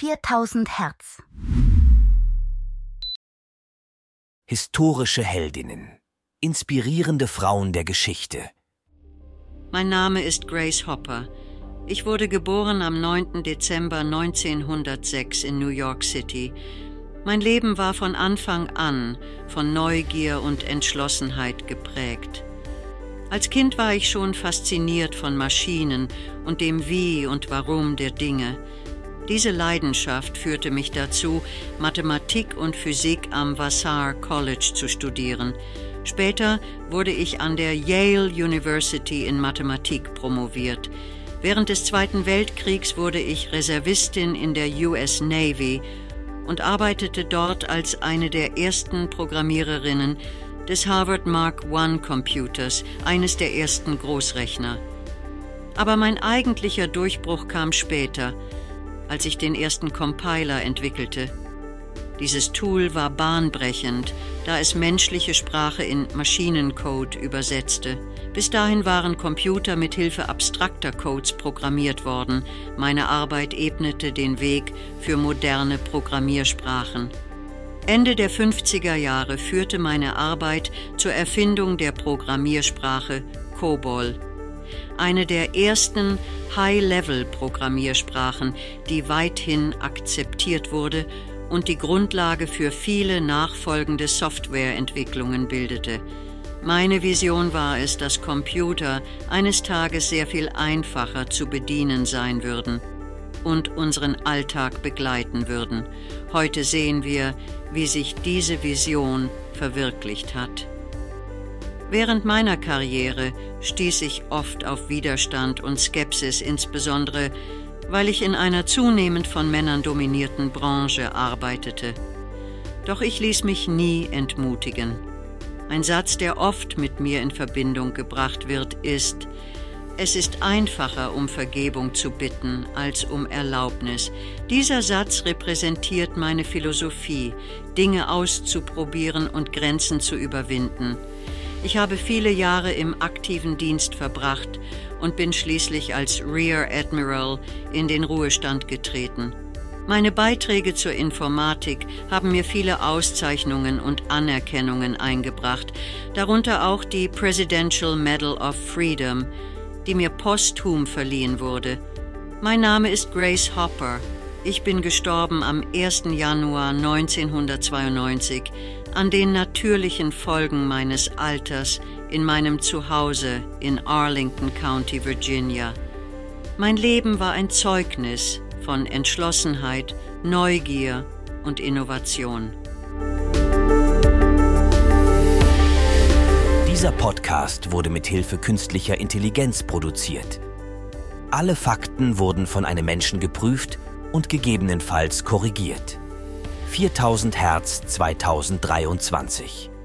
4000 Hertz. Historische Heldinnen. Inspirierende Frauen der Geschichte. Mein Name ist Grace Hopper. Ich wurde geboren am 9. Dezember 1906 in New York City. Mein Leben war von Anfang an von Neugier und Entschlossenheit geprägt. Als Kind war ich schon fasziniert von Maschinen und dem Wie und Warum der Dinge. Diese Leidenschaft führte mich dazu, Mathematik und Physik am Vassar College zu studieren. Später wurde ich an der Yale University in Mathematik promoviert. Während des Zweiten Weltkriegs wurde ich Reservistin in der US Navy und arbeitete dort als eine der ersten Programmiererinnen des Harvard Mark I Computers, eines der ersten Großrechner. Aber mein eigentlicher Durchbruch kam später, als ich den ersten Compiler entwickelte. Dieses Tool war bahnbrechend, da es menschliche Sprache in Maschinencode übersetzte. Bis dahin waren Computer mit Hilfe abstrakter Codes programmiert worden. Meine Arbeit ebnete den Weg für moderne Programmiersprachen. Ende der 50er Jahre führte meine Arbeit zur Erfindung der Programmiersprache COBOL, eine der ersten High-Level-Programmiersprachen, die weithin akzeptiert wurde und die Grundlage für viele nachfolgende Softwareentwicklungen bildete. Meine Vision war es, dass Computer eines Tages sehr viel einfacher zu bedienen sein würden und unseren Alltag begleiten würden. Heute sehen wir, wie sich diese Vision verwirklicht hat. Während meiner Karriere stieß ich oft auf Widerstand und Skepsis, insbesondere weil ich in einer zunehmend von Männern dominierten Branche arbeitete. Doch ich ließ mich nie entmutigen. Ein Satz, der oft mit mir in Verbindung gebracht wird, ist, es ist einfacher, um Vergebung zu bitten, als um Erlaubnis. Dieser Satz repräsentiert meine Philosophie, Dinge auszuprobieren und Grenzen zu überwinden. Ich habe viele Jahre im aktiven Dienst verbracht und bin schließlich als Rear Admiral in den Ruhestand getreten. Meine Beiträge zur Informatik haben mir viele Auszeichnungen und Anerkennungen eingebracht, darunter auch die Presidential Medal of Freedom, die mir posthum verliehen wurde. Mein Name ist Grace Hopper. Ich bin gestorben am 1. Januar 1992 an den natürlichen Folgen meines Alters in meinem Zuhause in Arlington County, Virginia. Mein Leben war ein Zeugnis von Entschlossenheit, Neugier und Innovation. Dieser Podcast wurde mit Hilfe künstlicher Intelligenz produziert. Alle Fakten wurden von einem Menschen geprüft und gegebenenfalls korrigiert. 4000 Hertz 2023